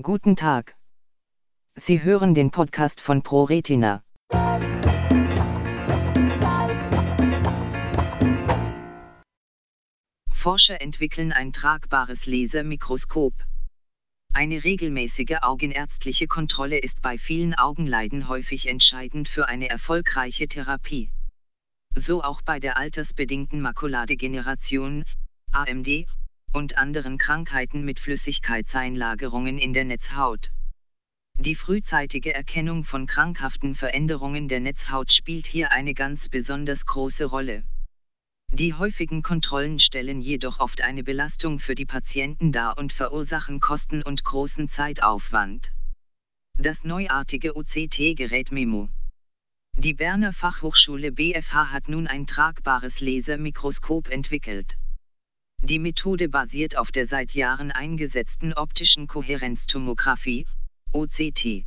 Guten Tag. Sie hören den Podcast von ProRetina. Forscher entwickeln ein tragbares Lasermikroskop. Eine regelmäßige augenärztliche Kontrolle ist bei vielen Augenleiden häufig entscheidend für eine erfolgreiche Therapie. So auch bei der altersbedingten Makuladegeneration, AMD, und anderen Krankheiten mit Flüssigkeitseinlagerungen in der Netzhaut. Die frühzeitige Erkennung von krankhaften Veränderungen der Netzhaut spielt hier eine ganz besonders große Rolle. Die häufigen Kontrollen stellen jedoch oft eine Belastung für die Patienten dar und verursachen Kosten und großen Zeitaufwand. Das neuartige OCT-Gerät Memo. Die Berner Fachhochschule BFH hat nun ein tragbares Lasermikroskop entwickelt. Die Methode basiert auf der seit Jahren eingesetzten optischen Kohärenztomographie, OCT.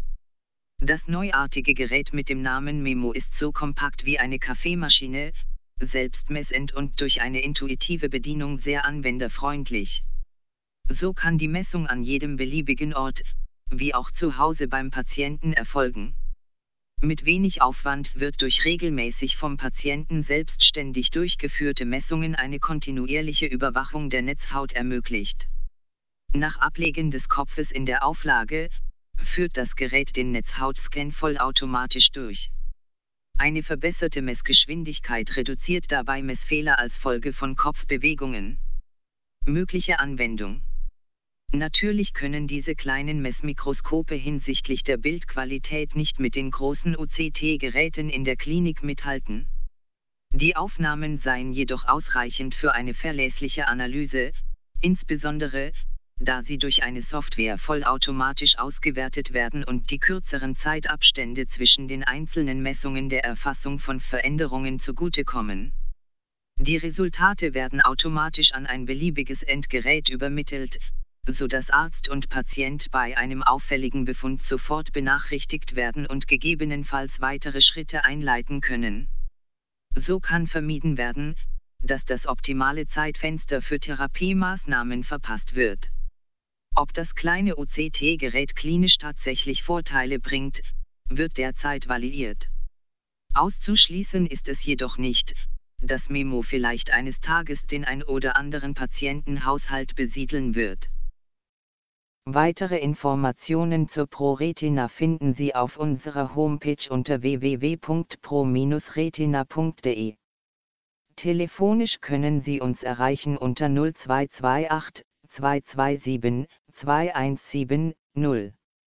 Das neuartige Gerät mit dem Namen Memo ist so kompakt wie eine Kaffeemaschine, selbstmessend und durch eine intuitive Bedienung sehr anwenderfreundlich. So kann die Messung an jedem beliebigen Ort, wie auch zu Hause beim Patienten erfolgen. Mit wenig Aufwand wird durch regelmäßig vom Patienten selbstständig durchgeführte Messungen eine kontinuierliche Überwachung der Netzhaut ermöglicht. Nach Ablegen des Kopfes in der Auflage, führt das Gerät den Netzhautscan vollautomatisch durch. Eine verbesserte Messgeschwindigkeit reduziert dabei Messfehler als Folge von Kopfbewegungen. Mögliche Anwendung Natürlich können diese kleinen Messmikroskope hinsichtlich der Bildqualität nicht mit den großen OCT-Geräten in der Klinik mithalten. Die Aufnahmen seien jedoch ausreichend für eine verlässliche Analyse, insbesondere, da sie durch eine Software vollautomatisch ausgewertet werden und die kürzeren Zeitabstände zwischen den einzelnen Messungen der Erfassung von Veränderungen zugutekommen. Die Resultate werden automatisch an ein beliebiges Endgerät übermittelt, so dass Arzt und Patient bei einem auffälligen Befund sofort benachrichtigt werden und gegebenenfalls weitere Schritte einleiten können. So kann vermieden werden, dass das optimale Zeitfenster für Therapiemaßnahmen verpasst wird. Ob das kleine OCT-Gerät klinisch tatsächlich Vorteile bringt, wird derzeit validiert. Auszuschließen ist es jedoch nicht, dass Memo vielleicht eines Tages den ein oder anderen Patientenhaushalt besiedeln wird. Weitere Informationen zur ProRetina finden Sie auf unserer Homepage unter www.pro-retina.de. Telefonisch können Sie uns erreichen unter 0228 227 217 0.